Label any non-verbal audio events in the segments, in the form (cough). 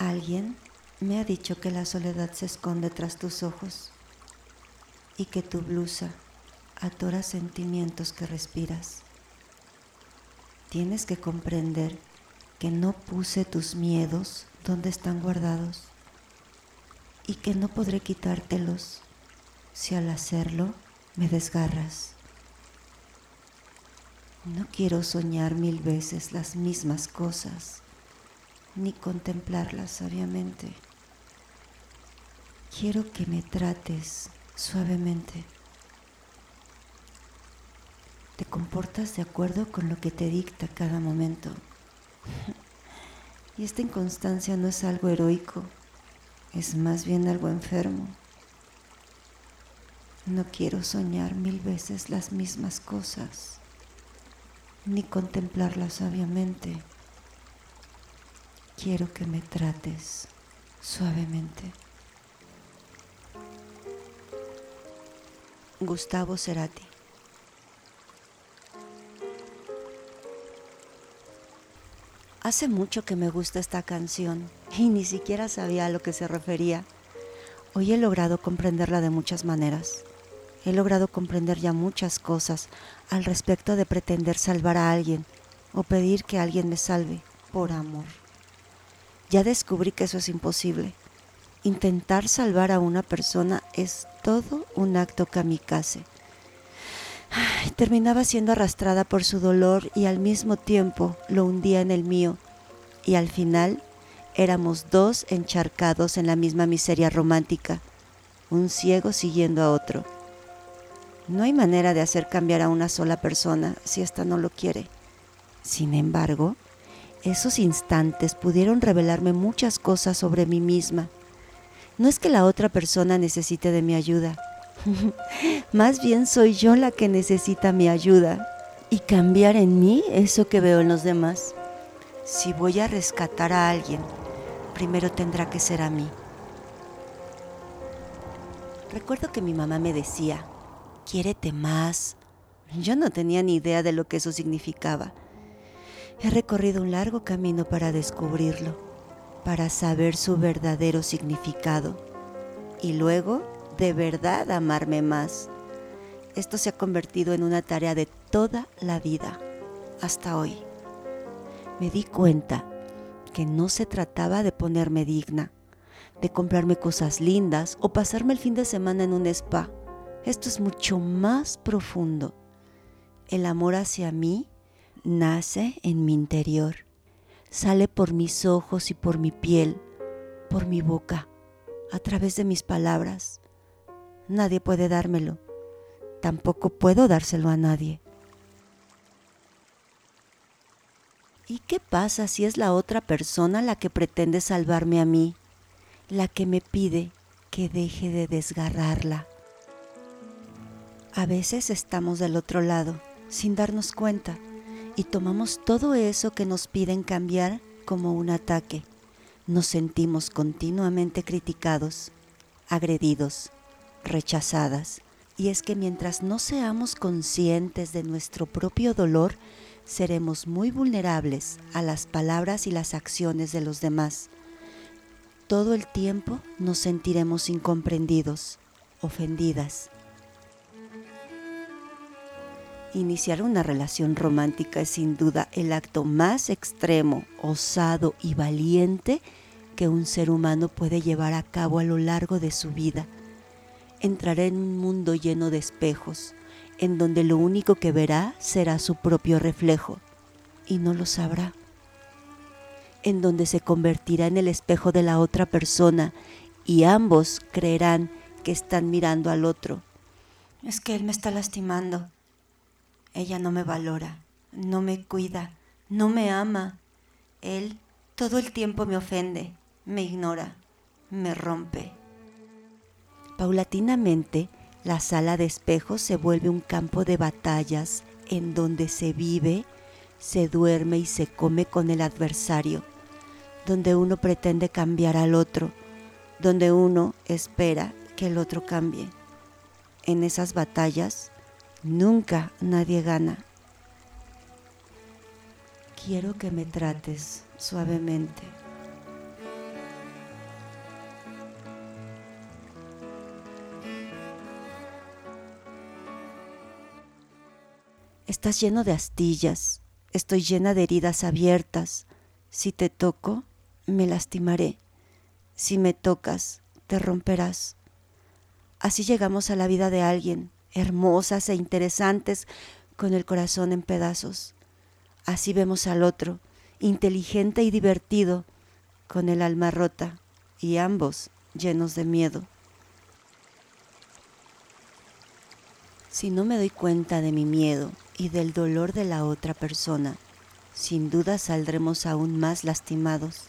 Alguien me ha dicho que la soledad se esconde tras tus ojos y que tu blusa atora sentimientos que respiras. Tienes que comprender que no puse tus miedos donde están guardados y que no podré quitártelos si al hacerlo me desgarras. No quiero soñar mil veces las mismas cosas, ni contemplarlas sabiamente. Quiero que me trates suavemente. Te comportas de acuerdo con lo que te dicta cada momento. (laughs) Y esta inconstancia no es algo heroico, es más bien algo enfermo. No quiero soñar mil veces las mismas cosas, ni contemplarlas sabiamente. Quiero que me trates suavemente. Gustavo Cerati Hace mucho que me gusta esta canción y ni siquiera sabía a lo que se refería. Hoy he logrado comprenderla de muchas maneras. He logrado comprender ya muchas cosas al respecto de pretender salvar a alguien o pedir que alguien me salve por amor. Ya descubrí que eso es imposible. Intentar salvar a una persona es todo un acto kamikaze terminaba siendo arrastrada por su dolor y al mismo tiempo lo hundía en el mío. Y al final éramos dos encharcados en la misma miseria romántica, un ciego siguiendo a otro. No hay manera de hacer cambiar a una sola persona si ésta no lo quiere. Sin embargo, esos instantes pudieron revelarme muchas cosas sobre mí misma. No es que la otra persona necesite de mi ayuda, (laughs) Más bien soy yo la que necesita mi ayuda y cambiar en mí eso que veo en los demás. Si voy a rescatar a alguien, primero tendrá que ser a mí. Recuerdo que mi mamá me decía, quiérete más. Yo no tenía ni idea de lo que eso significaba. He recorrido un largo camino para descubrirlo, para saber su verdadero significado. Y luego de verdad amarme más. Esto se ha convertido en una tarea de toda la vida, hasta hoy. Me di cuenta que no se trataba de ponerme digna, de comprarme cosas lindas o pasarme el fin de semana en un spa. Esto es mucho más profundo. El amor hacia mí nace en mi interior, sale por mis ojos y por mi piel, por mi boca, a través de mis palabras, nadie puede dármelo. Tampoco puedo dárselo a nadie. ¿Y qué pasa si es la otra persona la que pretende salvarme a mí, la que me pide que deje de desgarrarla? A veces estamos del otro lado, sin darnos cuenta, y tomamos todo eso que nos piden cambiar como un ataque. Nos sentimos continuamente criticados, agredidos, rechazadas. Y es que mientras no seamos conscientes de nuestro propio dolor, seremos muy vulnerables a las palabras y las acciones de los demás. Todo el tiempo nos sentiremos incomprendidos, ofendidas. Iniciar una relación romántica es sin duda el acto más extremo, osado y valiente que un ser humano puede llevar a cabo a lo largo de su vida entrará en un mundo lleno de espejos, en donde lo único que verá será su propio reflejo, y no lo sabrá, en donde se convertirá en el espejo de la otra persona, y ambos creerán que están mirando al otro. Es que él me está lastimando. Ella no me valora, no me cuida, no me ama. Él todo el tiempo me ofende, me ignora, me rompe. Paulatinamente, la sala de espejos se vuelve un campo de batallas en donde se vive, se duerme y se come con el adversario, donde uno pretende cambiar al otro, donde uno espera que el otro cambie. En esas batallas Nunca nadie gana. Quiero que me trates suavemente. Estás lleno de astillas, estoy llena de heridas abiertas. Si te toco, me lastimaré. Si me tocas, te romperás. Así llegamos a la vida de alguien, hermosas e interesantes, con el corazón en pedazos. Así vemos al otro, inteligente y divertido, con el alma rota, y ambos llenos de miedo. Si no me doy cuenta de mi miedo y del dolor de la otra persona, sin duda saldremos aún más lastimados.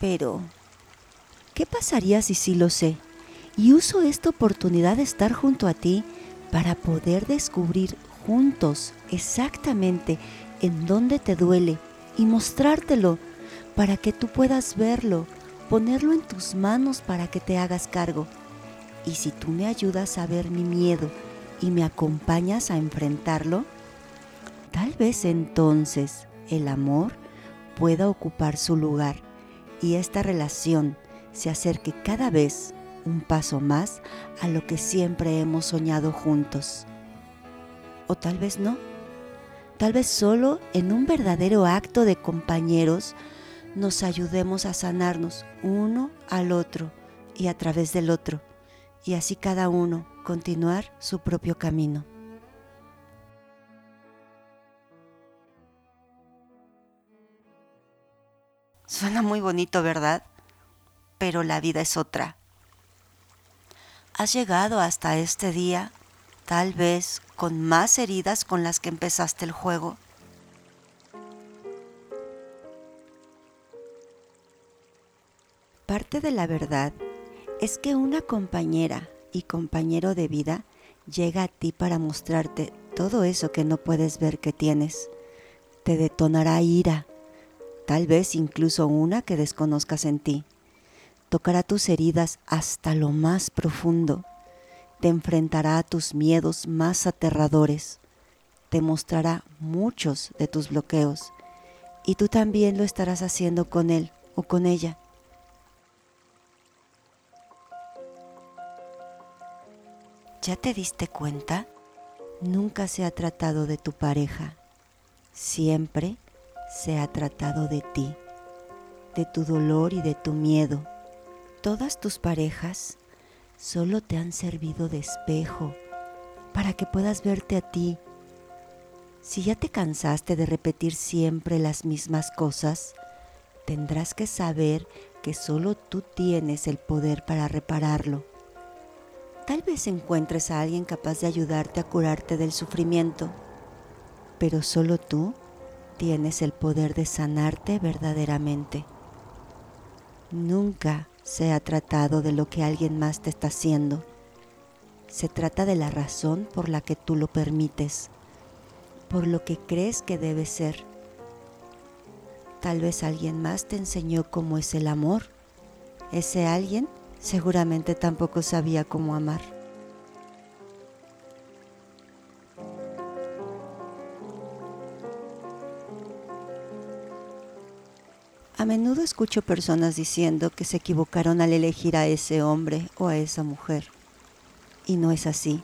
Pero, ¿qué pasaría si sí lo sé? Y uso esta oportunidad de estar junto a ti para poder descubrir juntos exactamente en dónde te duele y mostrártelo para que tú puedas verlo, ponerlo en tus manos para que te hagas cargo. Y si tú me ayudas a ver mi miedo y me acompañas a enfrentarlo, tal vez entonces el amor pueda ocupar su lugar y esta relación se acerque cada vez un paso más a lo que siempre hemos soñado juntos. O tal vez no. Tal vez solo en un verdadero acto de compañeros nos ayudemos a sanarnos uno al otro y a través del otro, y así cada uno continuar su propio camino. Suena muy bonito, ¿verdad? Pero la vida es otra. Has llegado hasta este día, tal vez con más heridas con las que empezaste el juego. Parte de la verdad es que una compañera y compañero de vida llega a ti para mostrarte todo eso que no puedes ver que tienes. Te detonará ira, tal vez incluso una que desconozcas en ti. Tocará tus heridas hasta lo más profundo. Te enfrentará a tus miedos más aterradores. Te mostrará muchos de tus bloqueos. Y tú también lo estarás haciendo con él o con ella. ¿Ya te diste cuenta? Nunca se ha tratado de tu pareja, siempre se ha tratado de ti, de tu dolor y de tu miedo. Todas tus parejas solo te han servido de espejo para que puedas verte a ti. Si ya te cansaste de repetir siempre las mismas cosas, tendrás que saber que solo tú tienes el poder para repararlo. Tal vez encuentres a alguien capaz de ayudarte a curarte del sufrimiento, pero solo tú tienes el poder de sanarte verdaderamente. Nunca se ha tratado de lo que alguien más te está haciendo. Se trata de la razón por la que tú lo permites, por lo que crees que debe ser. Tal vez alguien más te enseñó cómo es el amor. Ese alguien seguramente tampoco sabía cómo amar. A menudo escucho personas diciendo que se equivocaron al elegir a ese hombre o a esa mujer. Y no es así.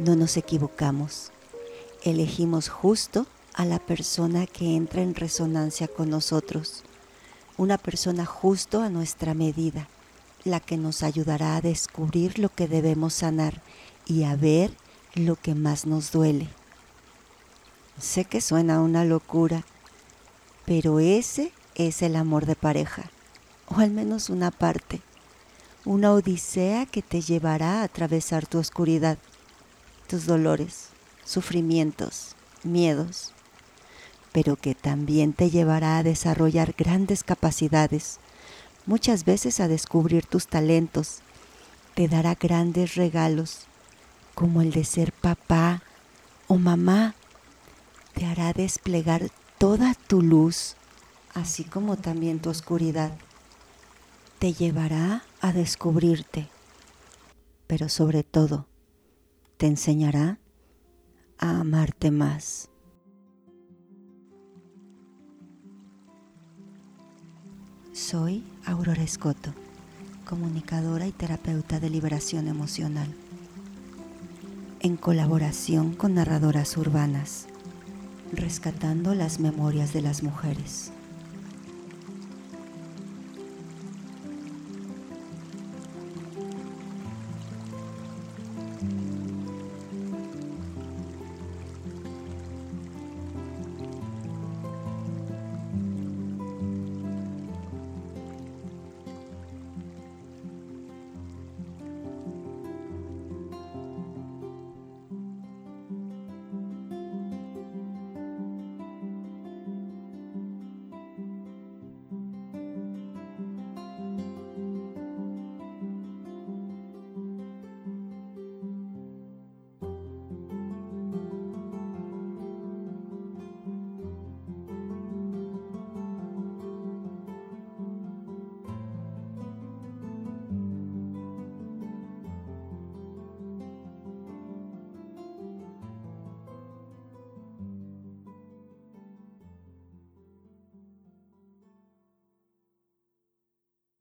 No nos equivocamos. Elegimos justo a la persona que entra en resonancia con nosotros. Una persona justo a nuestra medida la que nos ayudará a descubrir lo que debemos sanar y a ver lo que más nos duele. Sé que suena una locura, pero ese es el amor de pareja, o al menos una parte, una odisea que te llevará a atravesar tu oscuridad, tus dolores, sufrimientos, miedos, pero que también te llevará a desarrollar grandes capacidades muchas veces a descubrir tus talentos. Te dará grandes regalos, como el de ser papá o mamá. Te hará desplegar toda tu luz, así como también tu oscuridad. Te llevará a descubrirte, pero sobre todo, te enseñará a amarte más. Soy Aurora Escoto, comunicadora y terapeuta de liberación emocional. en colaboración con narradoras urbanas, rescatando las memorias de las mujeres.